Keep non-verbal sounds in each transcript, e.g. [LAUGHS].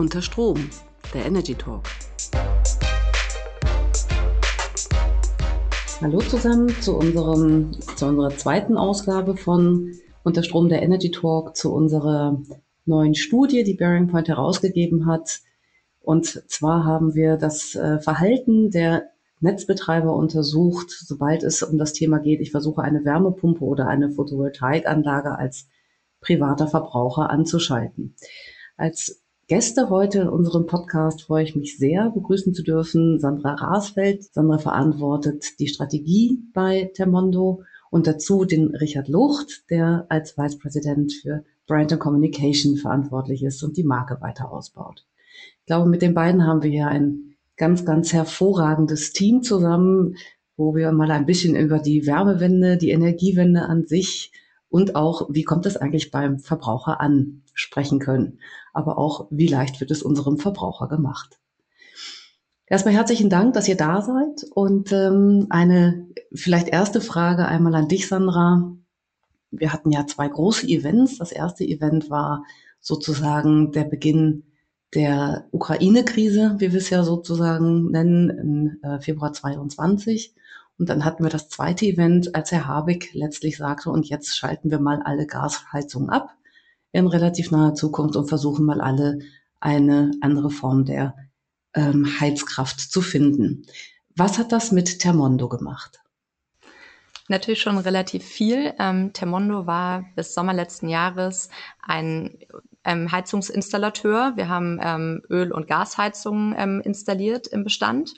Unter Strom, der Energy Talk. Hallo zusammen zu, unserem, zu unserer zweiten Ausgabe von Unter Strom, der Energy Talk, zu unserer neuen Studie, die Bearing Point herausgegeben hat. Und zwar haben wir das äh, Verhalten der Netzbetreiber untersucht, sobald es um das Thema geht, ich versuche eine Wärmepumpe oder eine Photovoltaikanlage als privater Verbraucher anzuschalten. Als Gäste heute in unserem Podcast freue ich mich sehr, begrüßen zu dürfen Sandra Rasfeld. Sandra verantwortet die Strategie bei Termondo und dazu den Richard Lucht, der als Vice President für Brand and Communication verantwortlich ist und die Marke weiter ausbaut. Ich glaube, mit den beiden haben wir hier ein ganz, ganz hervorragendes Team zusammen, wo wir mal ein bisschen über die Wärmewende, die Energiewende an sich und auch, wie kommt es eigentlich beim Verbraucher an, sprechen können. Aber auch, wie leicht wird es unserem Verbraucher gemacht. Erstmal herzlichen Dank, dass ihr da seid. Und ähm, eine vielleicht erste Frage einmal an dich, Sandra. Wir hatten ja zwei große Events. Das erste Event war sozusagen der Beginn der Ukraine-Krise, wie wir es ja sozusagen nennen, im äh, Februar 22. Und dann hatten wir das zweite Event, als Herr Habeck letztlich sagte, und jetzt schalten wir mal alle Gasheizungen ab in relativ naher Zukunft und versuchen mal alle eine andere Form der ähm, Heizkraft zu finden. Was hat das mit Termondo gemacht? Natürlich schon relativ viel. Ähm, Termondo war bis Sommer letzten Jahres ein ähm, Heizungsinstallateur. Wir haben ähm, Öl- und Gasheizungen ähm, installiert im Bestand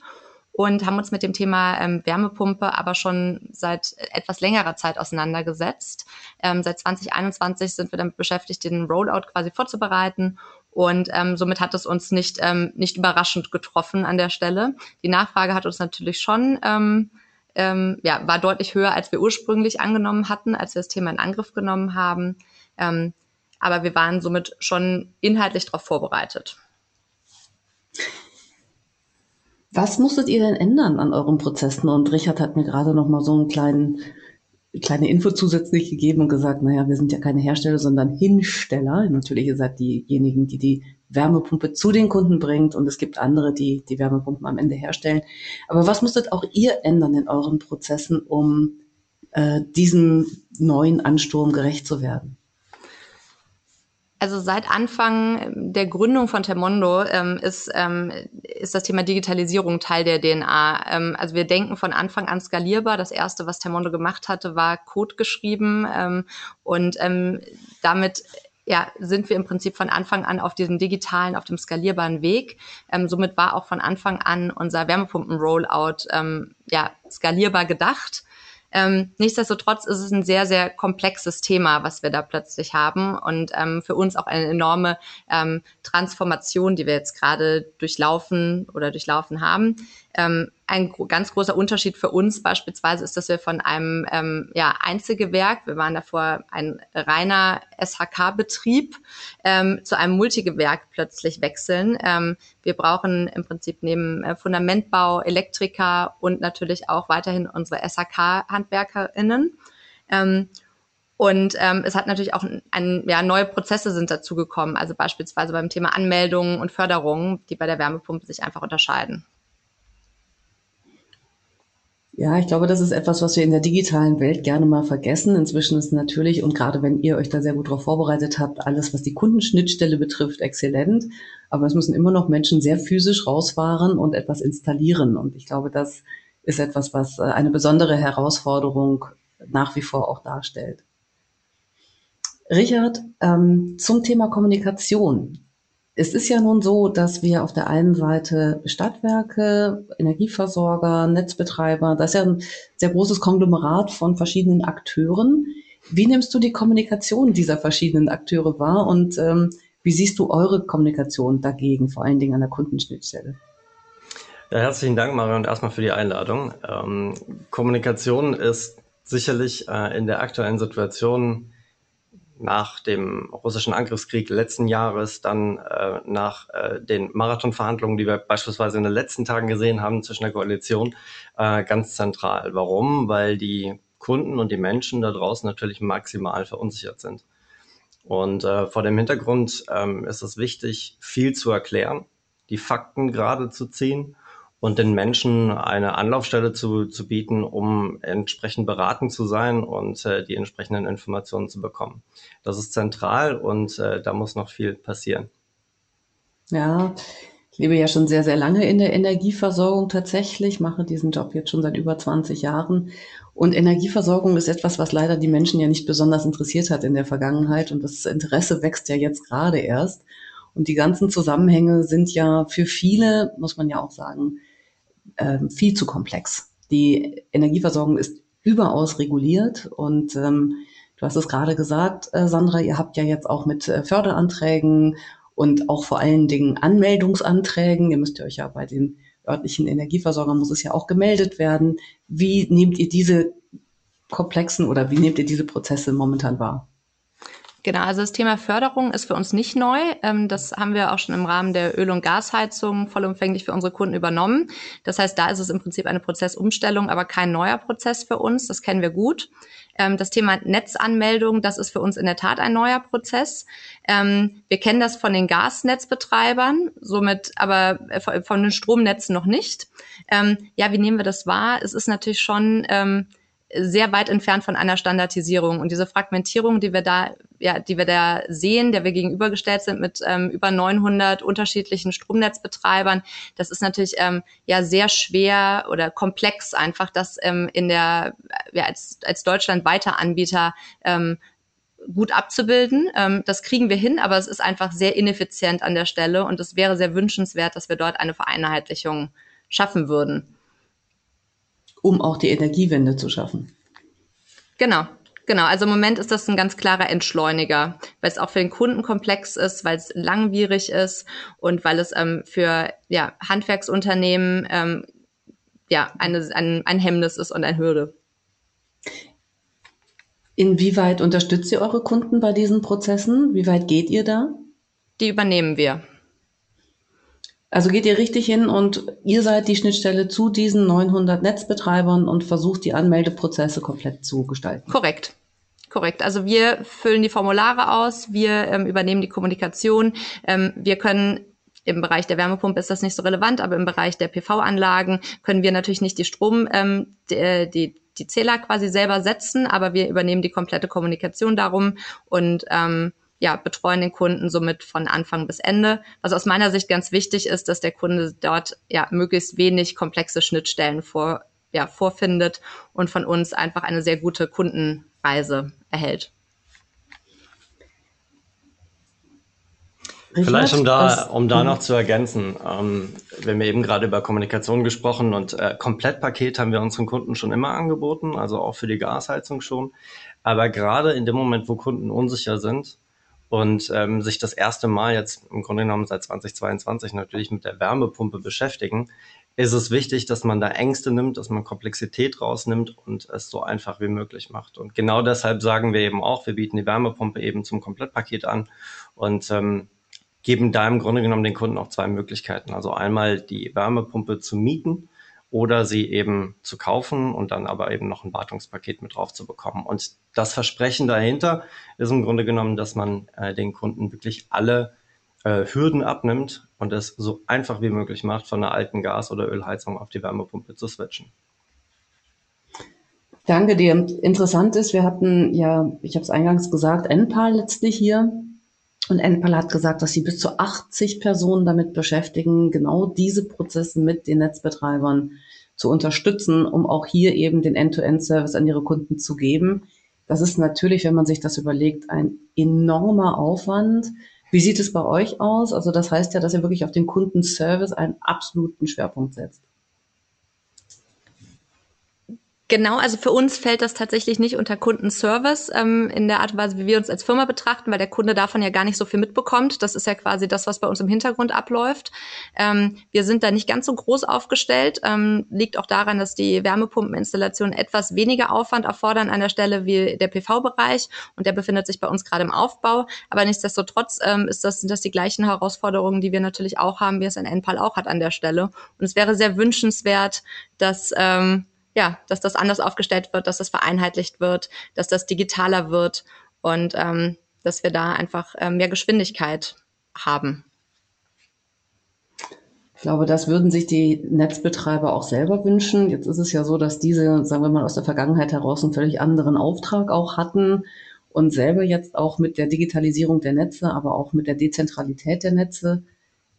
und haben uns mit dem Thema ähm, Wärmepumpe aber schon seit etwas längerer Zeit auseinandergesetzt. Ähm, seit 2021 sind wir damit beschäftigt, den Rollout quasi vorzubereiten und ähm, somit hat es uns nicht, ähm, nicht überraschend getroffen an der Stelle. Die Nachfrage hat uns natürlich schon, ähm, ähm, ja, war deutlich höher, als wir ursprünglich angenommen hatten, als wir das Thema in Angriff genommen haben. Ähm, aber wir waren somit schon inhaltlich darauf vorbereitet. Was musstet ihr denn ändern an euren Prozessen? Und Richard hat mir gerade noch mal so einen kleinen kleine Info zusätzlich gegeben und gesagt, naja, wir sind ja keine Hersteller, sondern Hinsteller. Natürlich ihr seid diejenigen, die die Wärmepumpe zu den Kunden bringt und es gibt andere, die die Wärmepumpen am Ende herstellen. Aber was musstet auch ihr ändern in euren Prozessen, um äh, diesem neuen Ansturm gerecht zu werden? Also seit Anfang der Gründung von Termondo ähm, ist, ähm, ist das Thema Digitalisierung Teil der DNA. Ähm, also wir denken von Anfang an skalierbar. Das erste, was Termondo gemacht hatte, war Code geschrieben ähm, und ähm, damit ja, sind wir im Prinzip von Anfang an auf diesem digitalen, auf dem skalierbaren Weg. Ähm, somit war auch von Anfang an unser Wärmepumpen-Rollout ähm, ja, skalierbar gedacht. Ähm, nichtsdestotrotz ist es ein sehr, sehr komplexes Thema, was wir da plötzlich haben und ähm, für uns auch eine enorme ähm, Transformation, die wir jetzt gerade durchlaufen oder durchlaufen haben. Ähm, ein ganz großer Unterschied für uns beispielsweise ist, dass wir von einem ähm, ja, Einzelgewerk, wir waren davor ein reiner SHK-Betrieb, ähm, zu einem Multigewerk plötzlich wechseln. Ähm, wir brauchen im Prinzip neben äh, Fundamentbau, Elektriker und natürlich auch weiterhin unsere SHK-HandwerkerInnen. Ähm, und ähm, es hat natürlich auch ein, ja, neue Prozesse sind dazugekommen, also beispielsweise beim Thema Anmeldungen und Förderungen, die bei der Wärmepumpe sich einfach unterscheiden. Ja, ich glaube, das ist etwas, was wir in der digitalen Welt gerne mal vergessen. Inzwischen ist natürlich, und gerade wenn ihr euch da sehr gut darauf vorbereitet habt, alles, was die Kundenschnittstelle betrifft, exzellent. Aber es müssen immer noch Menschen sehr physisch rausfahren und etwas installieren. Und ich glaube, das ist etwas, was äh, eine besondere Herausforderung nach wie vor auch darstellt. Richard, ähm, zum Thema Kommunikation. Es ist ja nun so, dass wir auf der einen Seite Stadtwerke, Energieversorger, Netzbetreiber, das ist ja ein sehr großes Konglomerat von verschiedenen Akteuren. Wie nimmst du die Kommunikation dieser verschiedenen Akteure wahr und ähm, wie siehst du eure Kommunikation dagegen, vor allen Dingen an der Kundenschnittstelle? Ja, herzlichen Dank, Marion, erstmal für die Einladung. Ähm, Kommunikation ist sicherlich äh, in der aktuellen Situation nach dem russischen Angriffskrieg letzten Jahres, dann äh, nach äh, den Marathonverhandlungen, die wir beispielsweise in den letzten Tagen gesehen haben zwischen der Koalition, äh, ganz zentral. Warum? Weil die Kunden und die Menschen da draußen natürlich maximal verunsichert sind. Und äh, vor dem Hintergrund ähm, ist es wichtig, viel zu erklären, die Fakten gerade zu ziehen und den Menschen eine Anlaufstelle zu, zu bieten, um entsprechend beraten zu sein und äh, die entsprechenden Informationen zu bekommen. Das ist zentral und äh, da muss noch viel passieren. Ja, ich lebe ja schon sehr, sehr lange in der Energieversorgung tatsächlich, mache diesen Job jetzt schon seit über 20 Jahren. Und Energieversorgung ist etwas, was leider die Menschen ja nicht besonders interessiert hat in der Vergangenheit. Und das Interesse wächst ja jetzt gerade erst. Und die ganzen Zusammenhänge sind ja für viele, muss man ja auch sagen, ähm, viel zu komplex. Die Energieversorgung ist überaus reguliert und ähm, du hast es gerade gesagt, äh, Sandra, ihr habt ja jetzt auch mit äh, Förderanträgen und auch vor allen Dingen Anmeldungsanträgen, ihr müsst euch ja bei den örtlichen Energieversorgern muss es ja auch gemeldet werden. Wie nehmt ihr diese komplexen oder wie nehmt ihr diese Prozesse momentan wahr? Genau, also das Thema Förderung ist für uns nicht neu. Ähm, das haben wir auch schon im Rahmen der Öl- und Gasheizung vollumfänglich für unsere Kunden übernommen. Das heißt, da ist es im Prinzip eine Prozessumstellung, aber kein neuer Prozess für uns. Das kennen wir gut. Ähm, das Thema Netzanmeldung, das ist für uns in der Tat ein neuer Prozess. Ähm, wir kennen das von den Gasnetzbetreibern, somit aber von den Stromnetzen noch nicht. Ja, wie nehmen wir das wahr? Es ist natürlich schon sehr weit entfernt von einer Standardisierung. Und diese Fragmentierung, die wir da, ja, die wir da sehen, der wir gegenübergestellt sind mit ähm, über 900 unterschiedlichen Stromnetzbetreibern, das ist natürlich ähm, ja sehr schwer oder komplex einfach, das ähm, in der ja, als, als Deutschland weiter Anbieter ähm, gut abzubilden. Ähm, das kriegen wir hin, aber es ist einfach sehr ineffizient an der Stelle und es wäre sehr wünschenswert, dass wir dort eine Vereinheitlichung schaffen würden um auch die Energiewende zu schaffen. Genau, Genau, also im Moment ist das ein ganz klarer Entschleuniger, weil es auch für den Kunden komplex ist, weil es langwierig ist und weil es ähm, für ja, Handwerksunternehmen ähm, ja, eine, ein, ein Hemmnis ist und eine Hürde. Inwieweit unterstützt ihr eure Kunden bei diesen Prozessen? Wie weit geht ihr da? Die übernehmen wir. Also geht ihr richtig hin und ihr seid die Schnittstelle zu diesen 900 Netzbetreibern und versucht die Anmeldeprozesse komplett zu gestalten. Korrekt. Korrekt. Also wir füllen die Formulare aus, wir ähm, übernehmen die Kommunikation, ähm, wir können im Bereich der Wärmepumpe ist das nicht so relevant, aber im Bereich der PV-Anlagen können wir natürlich nicht die Strom, ähm, die, äh, die, die Zähler quasi selber setzen, aber wir übernehmen die komplette Kommunikation darum und ähm, ja, betreuen den Kunden somit von Anfang bis Ende. Was aus meiner Sicht ganz wichtig ist, dass der Kunde dort ja möglichst wenig komplexe Schnittstellen vor, ja, vorfindet und von uns einfach eine sehr gute Kundenreise erhält. Vielleicht um da, um da noch zu ergänzen, ähm, wir haben eben gerade über Kommunikation gesprochen und äh, Komplettpaket haben wir unseren Kunden schon immer angeboten, also auch für die Gasheizung schon. Aber gerade in dem Moment, wo Kunden unsicher sind, und ähm, sich das erste Mal jetzt im Grunde genommen seit 2022 natürlich mit der Wärmepumpe beschäftigen, ist es wichtig, dass man da Ängste nimmt, dass man Komplexität rausnimmt und es so einfach wie möglich macht. Und genau deshalb sagen wir eben auch, wir bieten die Wärmepumpe eben zum Komplettpaket an und ähm, geben da im Grunde genommen den Kunden auch zwei Möglichkeiten. Also einmal die Wärmepumpe zu mieten oder sie eben zu kaufen und dann aber eben noch ein Wartungspaket mit drauf zu bekommen. Und das Versprechen dahinter ist im Grunde genommen, dass man äh, den Kunden wirklich alle äh, Hürden abnimmt und es so einfach wie möglich macht, von einer alten Gas- oder Ölheizung auf die Wärmepumpe zu switchen. Danke dir. Interessant ist, wir hatten ja, ich habe es eingangs gesagt, Enpal letztlich hier und Enpal hat gesagt, dass sie bis zu 80 Personen damit beschäftigen, genau diese Prozesse mit den Netzbetreibern zu unterstützen, um auch hier eben den End-to-End-Service an ihre Kunden zu geben. Das ist natürlich, wenn man sich das überlegt, ein enormer Aufwand. Wie sieht es bei euch aus? Also das heißt ja, dass ihr wirklich auf den Kundenservice einen absoluten Schwerpunkt setzt. Genau, also für uns fällt das tatsächlich nicht unter Kundenservice ähm, in der Art und Weise, wie wir uns als Firma betrachten, weil der Kunde davon ja gar nicht so viel mitbekommt. Das ist ja quasi das, was bei uns im Hintergrund abläuft. Ähm, wir sind da nicht ganz so groß aufgestellt. Ähm, liegt auch daran, dass die Wärmepumpeninstallationen etwas weniger Aufwand erfordern an der Stelle wie der PV-Bereich und der befindet sich bei uns gerade im Aufbau. Aber nichtsdestotrotz ähm, ist das, sind das die gleichen Herausforderungen, die wir natürlich auch haben, wie es ein NPAL auch hat an der Stelle. Und es wäre sehr wünschenswert, dass ähm, ja, dass das anders aufgestellt wird, dass das vereinheitlicht wird, dass das digitaler wird. Und ähm, dass wir da einfach äh, mehr Geschwindigkeit haben. Ich glaube, das würden sich die Netzbetreiber auch selber wünschen. Jetzt ist es ja so, dass diese, sagen wir mal, aus der Vergangenheit heraus einen völlig anderen Auftrag auch hatten und selber jetzt auch mit der Digitalisierung der Netze, aber auch mit der Dezentralität der Netze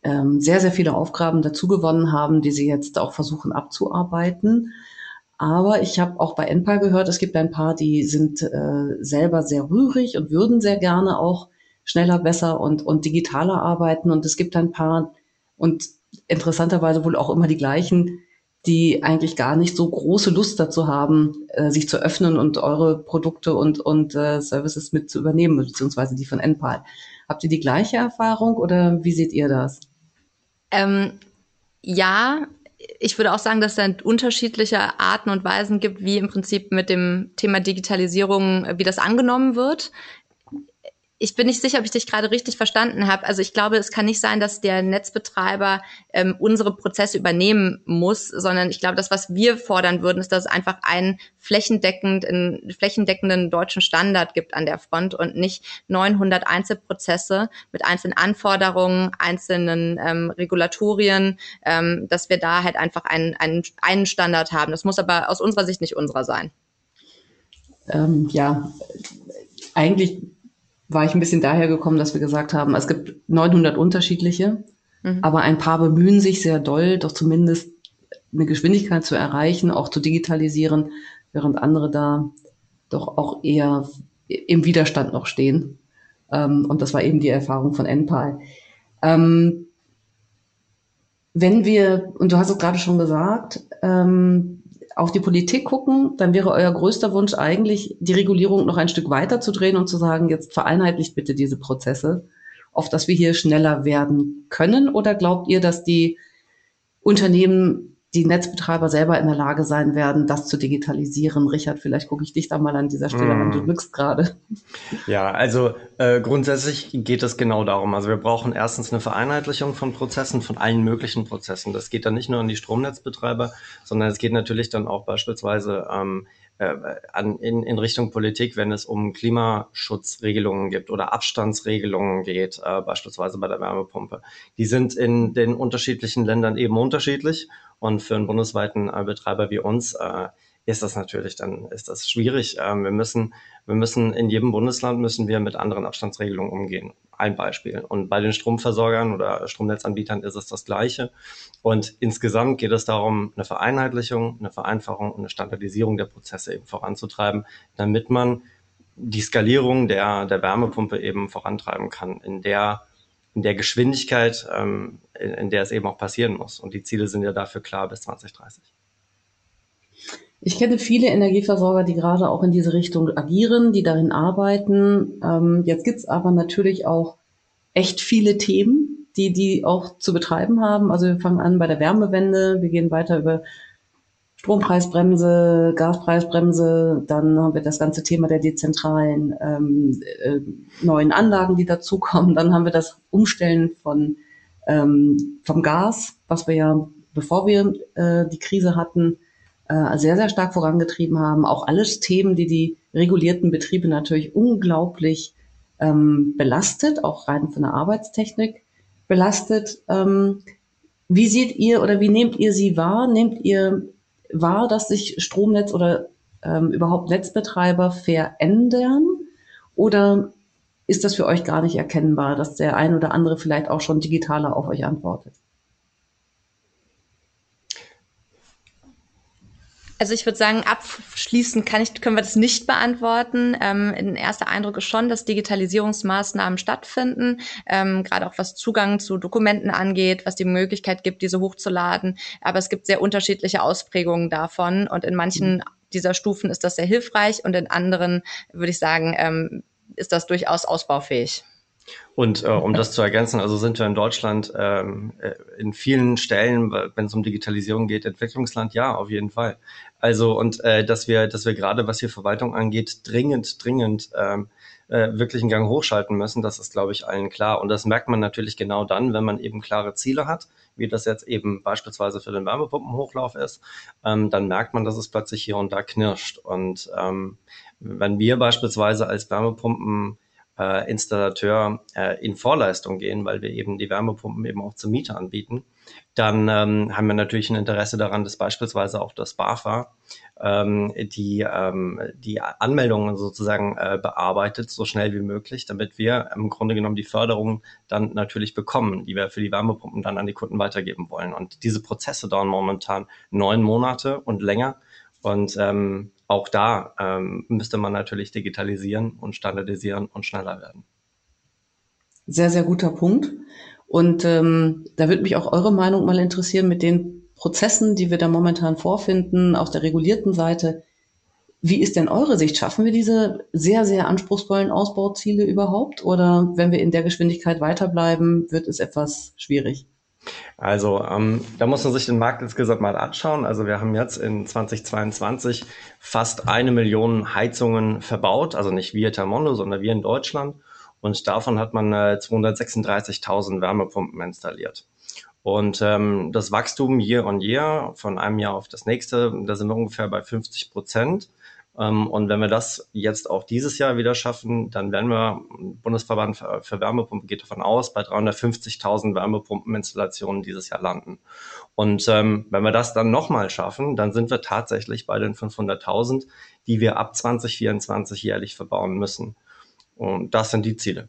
ähm, sehr, sehr viele Aufgaben dazugewonnen haben, die sie jetzt auch versuchen abzuarbeiten. Aber ich habe auch bei NPAL gehört, es gibt ein paar, die sind äh, selber sehr rührig und würden sehr gerne auch schneller, besser und, und digitaler arbeiten. Und es gibt ein paar und interessanterweise wohl auch immer die gleichen, die eigentlich gar nicht so große Lust dazu haben, äh, sich zu öffnen und eure Produkte und, und äh, Services mit zu übernehmen, beziehungsweise die von NPAL. Habt ihr die gleiche Erfahrung oder wie seht ihr das? Ähm, ja, ich würde auch sagen, dass es unterschiedliche Arten und Weisen gibt, wie im Prinzip mit dem Thema Digitalisierung, wie das angenommen wird ich bin nicht sicher, ob ich dich gerade richtig verstanden habe. Also ich glaube, es kann nicht sein, dass der Netzbetreiber ähm, unsere Prozesse übernehmen muss, sondern ich glaube, das, was wir fordern würden, ist, dass es einfach einen flächendeckend, einen flächendeckenden deutschen Standard gibt an der Front und nicht 900 Einzelprozesse mit einzelnen Anforderungen, einzelnen ähm, Regulatorien, ähm, dass wir da halt einfach einen, einen, einen Standard haben. Das muss aber aus unserer Sicht nicht unserer sein. Ähm, ja, eigentlich war ich ein bisschen daher gekommen, dass wir gesagt haben, es gibt 900 unterschiedliche, mhm. aber ein paar bemühen sich sehr doll, doch zumindest eine Geschwindigkeit zu erreichen, auch zu digitalisieren, während andere da doch auch eher im Widerstand noch stehen. Ähm, und das war eben die Erfahrung von NPAL. Ähm, wenn wir, und du hast es gerade schon gesagt, ähm, auf die Politik gucken, dann wäre euer größter Wunsch eigentlich, die Regulierung noch ein Stück weiter zu drehen und zu sagen, jetzt vereinheitlicht bitte diese Prozesse, auf dass wir hier schneller werden können? Oder glaubt ihr, dass die Unternehmen die Netzbetreiber selber in der Lage sein werden, das zu digitalisieren. Richard, vielleicht gucke ich dich da mal an dieser Stelle mm. an, du nix gerade. Ja, also äh, grundsätzlich geht es genau darum. Also wir brauchen erstens eine Vereinheitlichung von Prozessen, von allen möglichen Prozessen. Das geht dann nicht nur an die Stromnetzbetreiber, sondern es geht natürlich dann auch beispielsweise ähm, äh, an, in, in Richtung Politik, wenn es um Klimaschutzregelungen gibt oder Abstandsregelungen geht, äh, beispielsweise bei der Wärmepumpe. Die sind in den unterschiedlichen Ländern eben unterschiedlich und für einen bundesweiten äh, Betreiber wie uns äh, ist das natürlich dann ist das schwierig. Ähm, wir müssen wir müssen in jedem Bundesland müssen wir mit anderen Abstandsregelungen umgehen. Ein Beispiel. Und bei den Stromversorgern oder Stromnetzanbietern ist es das Gleiche. Und insgesamt geht es darum, eine Vereinheitlichung, eine Vereinfachung und eine Standardisierung der Prozesse eben voranzutreiben, damit man die Skalierung der, der Wärmepumpe eben vorantreiben kann, in der, in der Geschwindigkeit, ähm, in, in der es eben auch passieren muss. Und die Ziele sind ja dafür klar bis 2030. Ich kenne viele Energieversorger, die gerade auch in diese Richtung agieren, die darin arbeiten. Ähm, jetzt gibt's aber natürlich auch echt viele Themen, die die auch zu betreiben haben. Also wir fangen an bei der Wärmewende, wir gehen weiter über Strompreisbremse, Gaspreisbremse, dann haben wir das ganze Thema der dezentralen ähm, äh, neuen Anlagen, die dazukommen. Dann haben wir das Umstellen von ähm, vom Gas, was wir ja, bevor wir äh, die Krise hatten, äh, sehr, sehr stark vorangetrieben haben. Auch alles Themen, die die regulierten Betriebe natürlich unglaublich ähm, belastet, auch rein von der Arbeitstechnik belastet. Ähm, wie seht ihr oder wie nehmt ihr sie wahr? Nehmt ihr wahr, dass sich Stromnetz oder ähm, überhaupt Netzbetreiber verändern? Oder ist das für euch gar nicht erkennbar, dass der ein oder andere vielleicht auch schon digitaler auf euch antwortet? Also ich würde sagen, abschließend kann ich, können wir das nicht beantworten. Ähm, ein erster Eindruck ist schon, dass Digitalisierungsmaßnahmen stattfinden, ähm, gerade auch was Zugang zu Dokumenten angeht, was die Möglichkeit gibt, diese hochzuladen. Aber es gibt sehr unterschiedliche Ausprägungen davon und in manchen mhm. dieser Stufen ist das sehr hilfreich und in anderen würde ich sagen, ähm, ist das durchaus ausbaufähig. Und äh, um [LAUGHS] das zu ergänzen, also sind wir in Deutschland ähm, äh, in vielen Stellen, wenn es um Digitalisierung geht, Entwicklungsland, ja, auf jeden Fall. Also und äh, dass wir, dass wir gerade, was hier Verwaltung angeht, dringend, dringend ähm, äh, wirklich einen Gang hochschalten müssen, das ist, glaube ich, allen klar. Und das merkt man natürlich genau dann, wenn man eben klare Ziele hat, wie das jetzt eben beispielsweise für den Wärmepumpenhochlauf ist, ähm, dann merkt man, dass es plötzlich hier und da knirscht. Und ähm, wenn wir beispielsweise als Wärmepumpen äh, Installateur äh, in Vorleistung gehen, weil wir eben die Wärmepumpen eben auch zur Miete anbieten, dann ähm, haben wir natürlich ein Interesse daran, dass beispielsweise auch das BAFA ähm, die, ähm, die Anmeldungen sozusagen äh, bearbeitet, so schnell wie möglich, damit wir im Grunde genommen die Förderung dann natürlich bekommen, die wir für die Wärmepumpen dann an die Kunden weitergeben wollen. Und diese Prozesse dauern momentan neun Monate und länger. Und ähm, auch da ähm, müsste man natürlich digitalisieren und standardisieren und schneller werden. Sehr, sehr guter Punkt. Und ähm, da würde mich auch eure Meinung mal interessieren mit den Prozessen, die wir da momentan vorfinden, aus der regulierten Seite. Wie ist denn eure Sicht? Schaffen wir diese sehr, sehr anspruchsvollen Ausbauziele überhaupt? Oder wenn wir in der Geschwindigkeit weiterbleiben, wird es etwas schwierig? Also ähm, da muss man sich den Markt insgesamt mal anschauen. Also wir haben jetzt in 2022 fast eine Million Heizungen verbaut, also nicht wir Termondo, sondern wir in Deutschland. Und davon hat man äh, 236.000 Wärmepumpen installiert. Und ähm, das Wachstum year on year von einem Jahr auf das nächste, da sind wir ungefähr bei 50 Prozent. Ähm, und wenn wir das jetzt auch dieses Jahr wieder schaffen, dann werden wir, Bundesverband für Wärmepumpen geht davon aus, bei 350.000 Wärmepumpeninstallationen dieses Jahr landen. Und ähm, wenn wir das dann nochmal schaffen, dann sind wir tatsächlich bei den 500.000, die wir ab 2024 jährlich verbauen müssen. Und das sind die Ziele.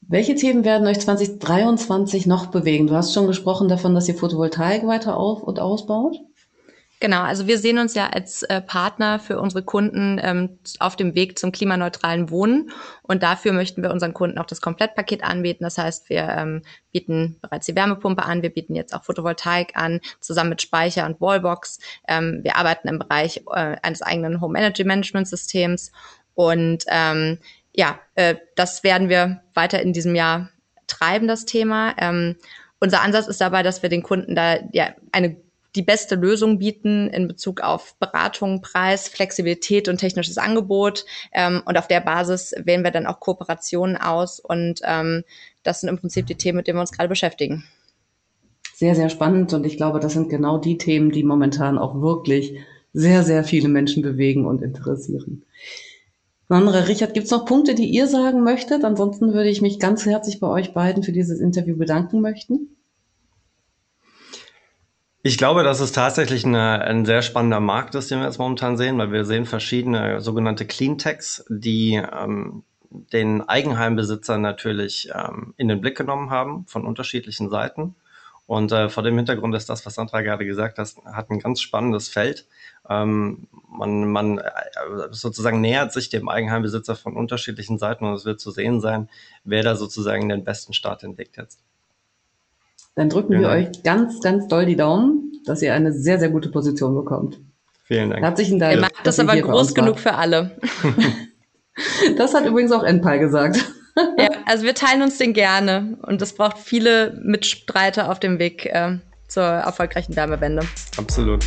Welche Themen werden euch 2023 noch bewegen? Du hast schon gesprochen davon, dass ihr Photovoltaik weiter auf- und ausbaut. Genau, also wir sehen uns ja als äh, Partner für unsere Kunden ähm, auf dem Weg zum klimaneutralen Wohnen und dafür möchten wir unseren Kunden auch das Komplettpaket anbieten. Das heißt, wir ähm, bieten bereits die Wärmepumpe an, wir bieten jetzt auch Photovoltaik an, zusammen mit Speicher und Wallbox. Ähm, wir arbeiten im Bereich äh, eines eigenen Home Energy Management Systems und ähm, ja, äh, das werden wir weiter in diesem Jahr treiben, das Thema. Ähm, unser Ansatz ist dabei, dass wir den Kunden da ja eine die beste Lösung bieten in Bezug auf Beratung, Preis, Flexibilität und technisches Angebot. Ähm, und auf der Basis wählen wir dann auch Kooperationen aus. Und ähm, das sind im Prinzip die Themen, mit denen wir uns gerade beschäftigen. Sehr, sehr spannend. Und ich glaube, das sind genau die Themen, die momentan auch wirklich sehr, sehr viele Menschen bewegen und interessieren. Sandra, Richard, gibt es noch Punkte, die ihr sagen möchtet? Ansonsten würde ich mich ganz herzlich bei euch beiden für dieses Interview bedanken möchten. Ich glaube, dass es tatsächlich eine, ein sehr spannender Markt ist, den wir jetzt momentan sehen, weil wir sehen verschiedene sogenannte Cleantechs, die ähm, den Eigenheimbesitzer natürlich ähm, in den Blick genommen haben von unterschiedlichen Seiten. Und äh, vor dem Hintergrund ist das, was Sandra gerade gesagt hat, hat ein ganz spannendes Feld. Ähm, man, man äh, sozusagen nähert sich dem Eigenheimbesitzer von unterschiedlichen Seiten und es wird zu sehen sein, wer da sozusagen den besten Start entdeckt jetzt. Dann drücken genau. wir euch ganz, ganz doll die Daumen, dass ihr eine sehr, sehr gute Position bekommt. Vielen Dank. Herzlichen Dank. Ihr macht das aber groß genug für alle. [LAUGHS] das hat übrigens auch Enpal gesagt. [LAUGHS] ja, also wir teilen uns den gerne und es braucht viele Mitstreiter auf dem Weg äh, zur erfolgreichen Wärmewende. Absolut.